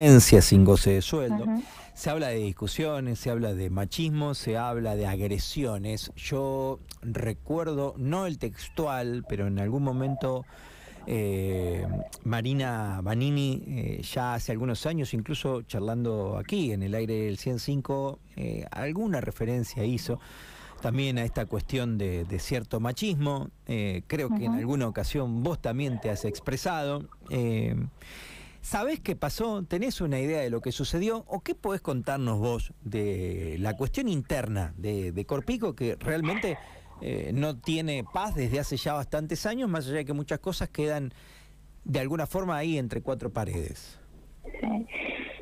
sin goce de sueldo. Se habla de discusiones, se habla de machismo, se habla de agresiones. Yo recuerdo, no el textual, pero en algún momento eh, Marina Banini, eh, ya hace algunos años, incluso charlando aquí en el aire del 105, eh, alguna referencia hizo también a esta cuestión de, cierto machismo. creo que en alguna ocasión vos también te has expresado. ¿Sabés qué pasó? ¿Tenés una idea de lo que sucedió? ¿O qué podés contarnos vos de la cuestión interna de, Corpico que realmente eh, no tiene paz desde hace ya bastantes años, más allá de que muchas cosas quedan de alguna forma ahí entre cuatro paredes?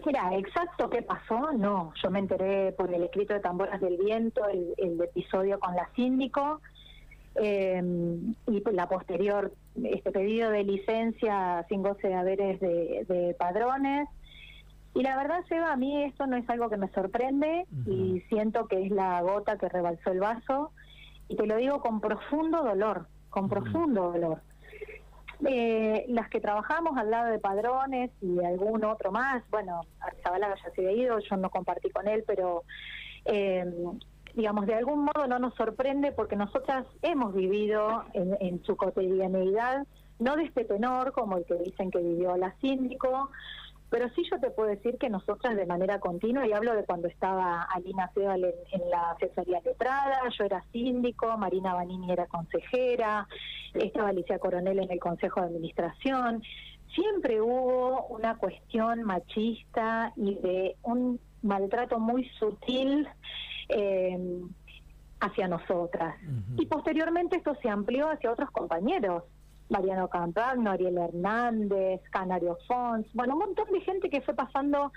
Mira, exacto qué pasó, no. Yo me enteré por el escrito de Tamboras del Viento, el, el episodio con la síndico, eh, y la posterior este pedido de licencia sin goce de haberes de, padrones. Y la verdad, Seba, a mí esto no es algo que me sorprende y siento que es la gota que rebalsó el vaso. Y te lo digo con profundo dolor, con profundo dolor. Eh, las que trabajamos al lado de padrones y algún otro más, bueno, Arzabalaga ya se ha ido, yo no compartí con él, pero eh, digamos, de algún modo no nos sorprende porque nosotras hemos vivido en, su cotidianeidad, no de este tenor como el que dicen que vivió la síndico, pero sí yo te puedo decir que nosotras de manera continua, y hablo de cuando estaba Alina Sebal en, la asesoría letrada, yo era síndico, Marina Banini era consejera, estaba Alicia Coronel en el Consejo de Administración, siempre hubo una cuestión machista y de un maltrato muy sutil eh, hacia nosotras. Y posteriormente esto se amplió hacia otros compañeros. Mariano Campagno, Ariel Hernández, Canario Fons, bueno, un montón de gente que fue pasando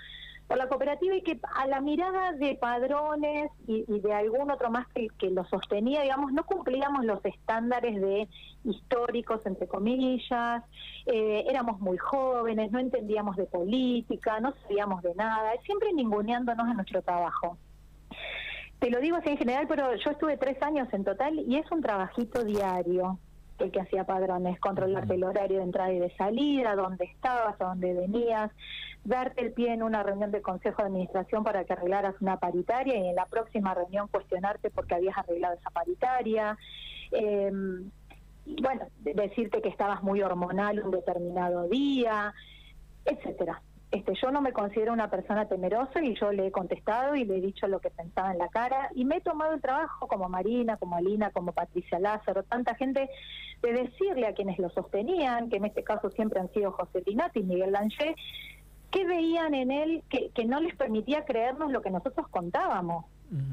por la cooperativa y que a la mirada de padrones y, de algún otro más que, que, lo sostenía, digamos, no cumplíamos los estándares de históricos, entre comillas, eh, éramos muy jóvenes, no entendíamos de política, no sabíamos de nada, siempre ninguneándonos en nuestro trabajo. Te lo digo así en general, pero yo estuve tres años en total y es un trabajito diario el que hacía padrones, controlarte el horario de entrada y de salida, dónde estabas, a dónde venías, darte el pie en una reunión de consejo de administración para que arreglaras una paritaria y en la próxima reunión cuestionarte porque habías arreglado esa paritaria. Eh, bueno, decirte que estabas muy hormonal un determinado día, etcétera. Este, yo no me considero una persona temerosa y yo le he contestado y le he dicho lo que pensaba en la cara y me he tomado el trabajo como Marina, como Alina, como Patricia Lázaro, tanta gente, de decirle a quienes lo sostenían, que en este caso siempre han sido José Pinati y Miguel Lanché, que veían en él que, no les permitía creernos lo que nosotros contábamos.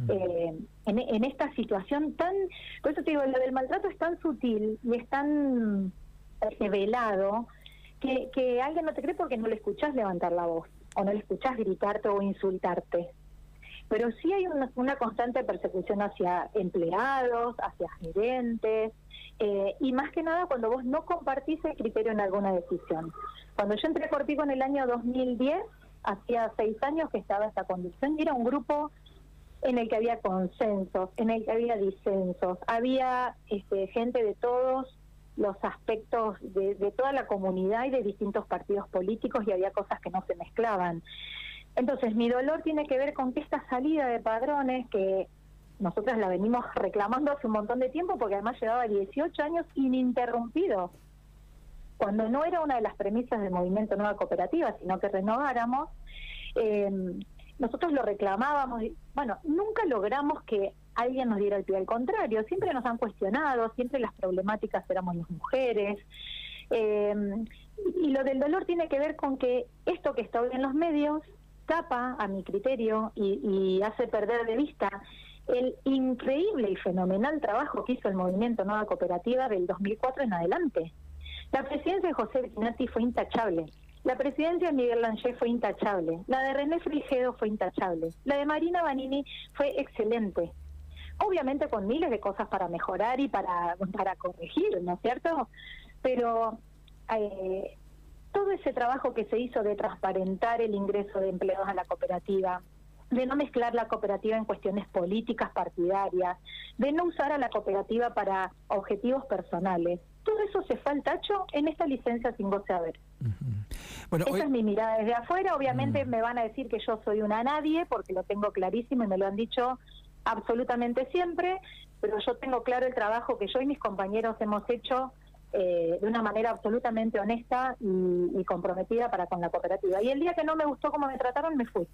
Eh, en, en, esta situación tan, por eso te digo, lo del maltrato es tan sutil y es tan revelado que, que alguien no te cree porque no le escuchás levantar la voz, o no le escuchás gritarte o insultarte. Pero sí hay una, constante persecución hacia empleados, hacia gerentes, eh, y más que nada cuando vos no compartís el criterio en alguna decisión. Cuando yo entré a Corpico en el año 2010, hacía seis años que estaba esta condición, y era un grupo en el que había consensos, en el que había disensos, había este, gente de todos los aspectos de, toda la comunidad y de distintos partidos políticos y había cosas que no se mezclaban. Entonces, mi dolor tiene que ver con que esta salida de padrones, que nosotros la venimos reclamando hace un montón de tiempo, porque además llevaba 18 años ininterrumpido, cuando no era una de las premisas del movimiento Nueva Cooperativa, sino que renováramos, eh, nosotros lo reclamábamos, bueno, nunca logramos que alguien nos diera el pie al contrario, siempre nos han cuestionado, siempre las problemáticas éramos las mujeres. Em, y lo del dolor tiene que ver con que esto que está hoy en los medios tapa, a mi criterio, y, y hace perder de vista el increíble y fenomenal trabajo que hizo el movimiento Nueva Cooperativa del 2004 en adelante. La presidencia de José Vichinati fue intachable. La presidencia de Miguel Lanché fue intachable, la de René Frigedo fue intachable, la de Marina Banini fue excelente. Obviamente con miles de cosas para mejorar y para, para corregir, ¿no es cierto? Pero eh, todo ese trabajo que se hizo de transparentar el ingreso de empleados a la cooperativa, de no mezclar la cooperativa en cuestiones políticas partidarias, de no usar a la cooperativa para objetivos personales. Todo eso se fue al tacho en esta licencia sin goce haber. Esa es mi mirada desde afuera. Obviamente mm. me van a decir que yo soy una nadie, porque lo tengo clarísimo y me lo han dicho absolutamente siempre, pero yo tengo claro el trabajo que yo y mis compañeros hemos hecho eh, de una manera absolutamente honesta y, comprometida para con la cooperativa. Y el día que no me gustó cómo me trataron, me fui.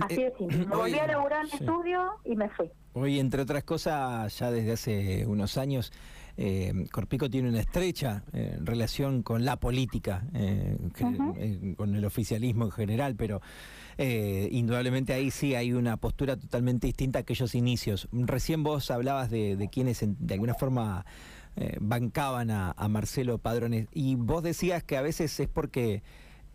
Así de simple. Me volví a laburar en estudio y me fui. Hoy, entre otras cosas, ya desde hace unos años, eh, Corpico tiene una estrecha eh, relación con la política, eh, con el oficialismo en general, pero indudablemente ahí sí hay una postura totalmente distinta a aquellos inicios. Recién vos hablabas de, quienes de alguna forma bancaban a, a Marcelo Padrones y vos decías que a veces es porque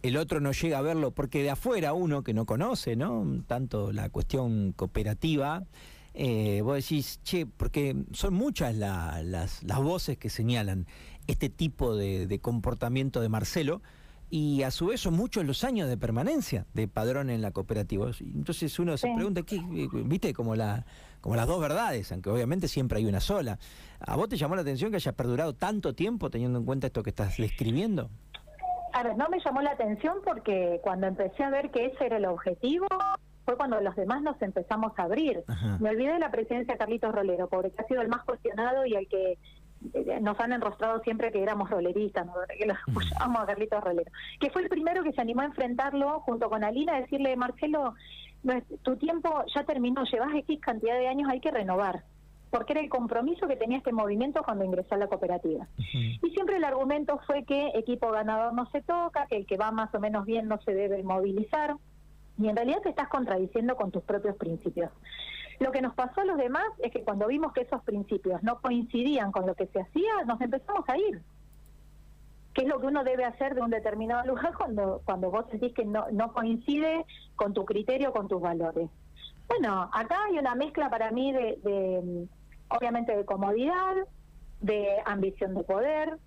el otro no llega a verlo, porque de afuera uno que no conoce, ¿no? Tanto la cuestión cooperativa, eh, vos decís, che, porque son muchas las, las, voces que señalan este tipo de, comportamiento de Marcelo y a su vez son muchos los años de permanencia de padrón en la cooperativa. Entonces uno se pregunta, ¿qué, viste, como, la, como las dos verdades, aunque obviamente siempre hay una sola. ¿A vos te llamó la atención que haya perdurado tanto tiempo teniendo en cuenta esto que estás describiendo? A ver, no me llamó la atención porque cuando empecé a ver que ese era el objetivo, fue cuando los demás nos empezamos a abrir. Me olvidé de la presidencia de Carlitos Rolero, porque ha sido el más cuestionado y el que eh, nos han enrostrado siempre que éramos roleristas, que lo escuchábamos a Carlitos Rolero, que fue el primero que se animó a enfrentarlo junto con Alina, a decirle, Marcelo, tu tiempo ya terminó, llevas X cantidad de años, hay que renovar porque era el compromiso que tenía este movimiento cuando ingresó a la cooperativa. Y siempre el argumento fue que equipo ganador no se toca, que el que va más o menos bien no se debe movilizar, y en realidad te estás contradiciendo con tus propios principios. Lo que nos pasó a los demás es que cuando vimos que esos principios no coincidían con lo que se hacía, nos empezamos a ir. ¿Qué es lo que uno debe hacer de un determinado lugar cuando, cuando vos sentís que no, no coincide con tu criterio, con tus valores? Bueno, acá hay una mezcla para mí de obviamente de comodidad, de ambición de poder,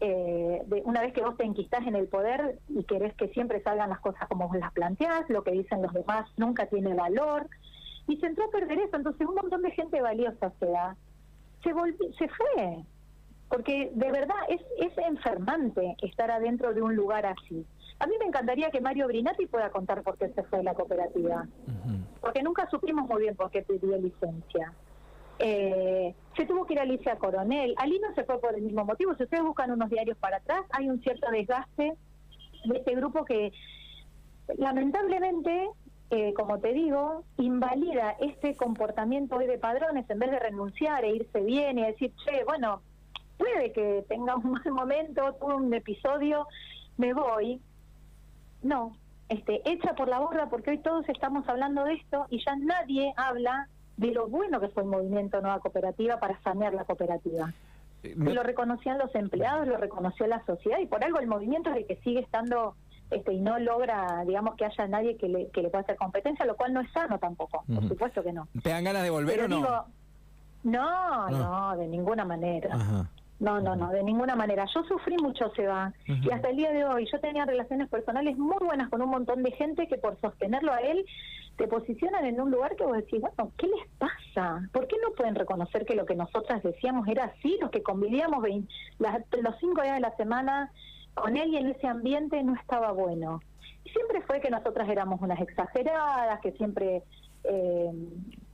eh, de una vez que vos te enquistás en el poder y querés que siempre salgan las cosas como vos las planteás, lo que dicen los demás nunca tiene valor, y se entró a perder eso, entonces un montón de gente valiosa se da, se, se fue, porque de verdad es, es enfermante estar adentro de un lugar así. A mí me encantaría que Mario Brinati pueda contar por qué se fue de la cooperativa, porque nunca supimos muy bien por qué pidió licencia. Eh, se tuvo que ir a Alicia Coronel. Ali no se fue por el mismo motivo. Si ustedes buscan unos diarios para atrás, hay un cierto desgaste de este grupo que lamentablemente, eh, como te digo, invalida este comportamiento hoy de padrones en vez de renunciar e irse bien y decir, che, bueno, puede que tenga un mal momento, tuve un episodio, me voy. No, este, echa por la borda porque hoy todos estamos hablando de esto y ya nadie habla de lo bueno que fue el movimiento Nueva Cooperativa para sanear la cooperativa. Eh, lo reconocían los empleados, lo reconoció la sociedad y por algo el movimiento es el que sigue estando este, y no logra, digamos, que haya nadie que le, que le pueda hacer competencia, lo cual no es sano tampoco, por supuesto que no. ¿Te dan ganas de volver o no? no? no? de ninguna manera. No, no, no, de ninguna manera. Yo sufrí mucho, Seba, y hasta el día de hoy yo tenía relaciones personales muy buenas con un montón de gente que por sostenerlo a él te posicionan en un lugar que vos decís, bueno, ¿qué les pasa? ¿Por qué no pueden reconocer que lo que nosotras decíamos era así? Los que convivíamos los cinco días de la semana con él y en ese ambiente no estaba bueno. Y siempre fue que nosotras éramos unas exageradas, que siempre eh,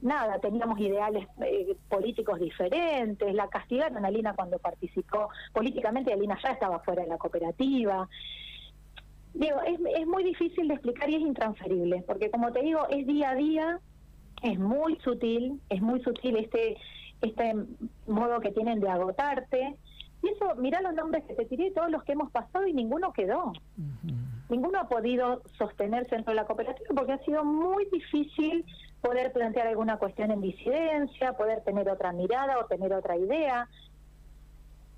nada, teníamos ideales eh, políticos diferentes, la castigaron a Lina cuando participó políticamente, Alina ya estaba fuera de la cooperativa. Digo, es, es muy difícil de explicar y es intransferible, porque como te digo, es día a día, es muy sutil, es muy sutil este, este modo que tienen de agotarte. Y eso, mira los nombres que te tiré, todos los que hemos pasado y ninguno quedó. Ninguno ha podido sostenerse dentro de la cooperativa porque ha sido muy difícil poder plantear alguna cuestión en disidencia, poder tener otra mirada o tener otra idea.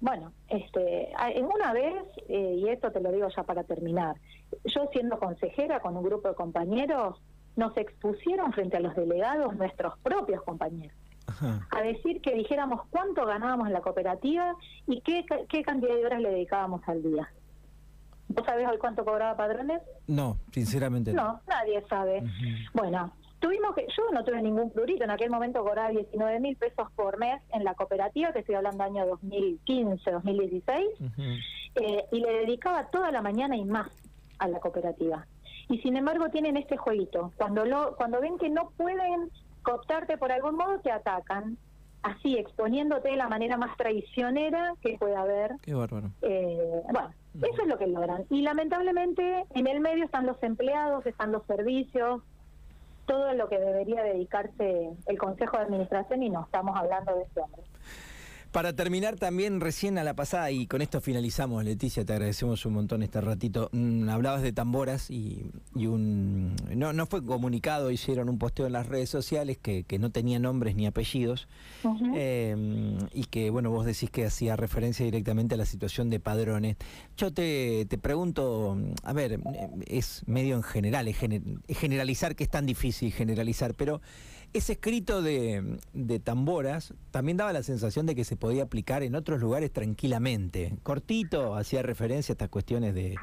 Bueno, este, en una vez, eh, y esto te lo digo ya para terminar, yo siendo consejera con un grupo de compañeros, nos expusieron frente a los delegados nuestros propios compañeros. a decir que dijéramos cuánto ganábamos en la cooperativa y qué, qué cantidad de horas le dedicábamos al día. ¿Vos sabés hoy cuánto cobraba Padrones? No, sinceramente no. No, nadie sabe. Bueno, Tuvimos que, yo no tuve ningún plurito, en aquel momento cobraba 19 mil pesos por mes en la cooperativa, que estoy hablando año 2015, 2016, eh, y le dedicaba toda la mañana y más a la cooperativa. Y sin embargo tienen este jueguito. Cuando, lo, cuando ven que no pueden cooptarte por algún modo, te atacan, así exponiéndote de la manera más traicionera que pueda haber. Qué bárbaro. Eh, bueno, eso es lo que logran. Y lamentablemente en el medio están los empleados, están los servicios, todo lo que debería dedicarse el Consejo de Administración y no estamos hablando de ese hombre. Para terminar también recién a la pasada, y con esto finalizamos, Leticia, te agradecemos un montón este ratito. Mm, hablabas de tamboras y, un no, no fue comunicado, hicieron un posteo en las redes sociales que, no tenía nombres ni apellidos, em, y que bueno, vos decís que hacía referencia directamente a la situación de padrones. Yo te, te pregunto, a ver, es medio en general, es generalizar que es tan difícil generalizar, pero ese escrito de, Tamboras también daba la sensación de que se podía aplicar en otros lugares tranquilamente. Cortito, hacía referencia a estas cuestiones de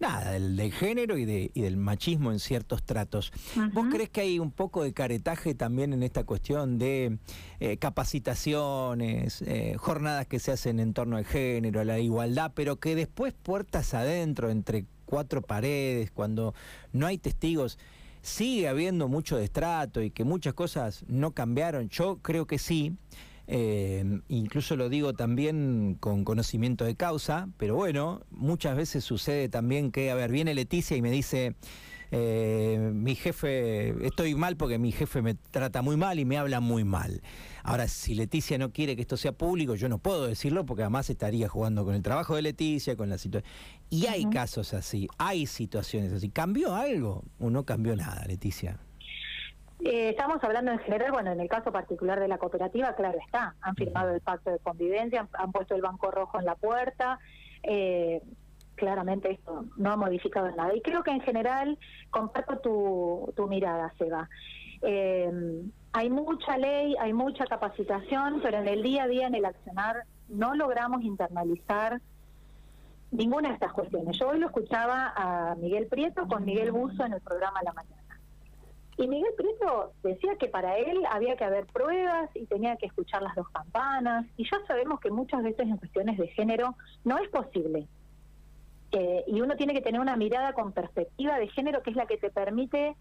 nada, del, género y, de, y del machismo en ciertos tratos. ¿Vos crees que hay un poco de caretaje también en esta cuestión de eh, capacitaciones, eh, jornadas que se hacen en torno al género, a la igualdad, pero que después puertas adentro, entre cuatro paredes, cuando no hay testigos, sigue habiendo mucho destrato y que muchas cosas no cambiaron. Yo creo que sí. Eh, incluso lo digo también con conocimiento de causa, pero bueno, muchas veces sucede también que, a ver, viene Leticia y me dice, eh, mi jefe, estoy mal porque mi jefe me trata muy mal y me habla muy mal. Ahora, si Leticia no quiere que esto sea público, yo no puedo decirlo porque además estaría jugando con el trabajo de Leticia, con la situación. Y hay casos así, hay situaciones así. ¿Cambió algo o no cambió nada, Leticia? Eh, estamos hablando en general, bueno, en el caso particular de la cooperativa, claro está, han firmado el pacto de convivencia, han, puesto el banco rojo en la puerta, eh, claramente esto no ha modificado nada. Y creo que en general comparto tu, tu mirada, Seba. Eh, hay mucha ley, hay mucha capacitación, pero en el día a día, en el accionar, no logramos internalizar ninguna de estas cuestiones. Yo hoy lo escuchaba a Miguel Prieto con Miguel Buzo en el programa La Mañana. Y Miguel Prieto decía que para él había que haber pruebas y tenía que escuchar las dos campanas. Y ya sabemos que muchas veces en cuestiones de género no es posible eh, y uno tiene que tener una mirada con perspectiva de género que es la que te permite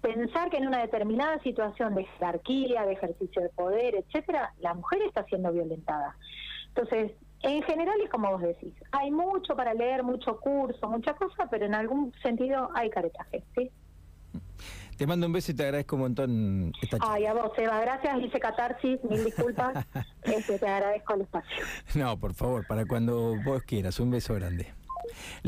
pensar que en una determinada situación de jerarquía, de ejercicio de poder, etcétera, la mujer está siendo violentada. Entonces, en general es como vos decís, hay mucho para leer, mucho curso, mucha cosa, pero en algún sentido hay caretaje, ¿sí? Te mando un beso y te agradezco un montón esta Ay, a vos, Eva, gracias, hice catarsis, mil disculpas, este, te agradezco el espacio. No, por favor, para cuando vos quieras, un beso grande.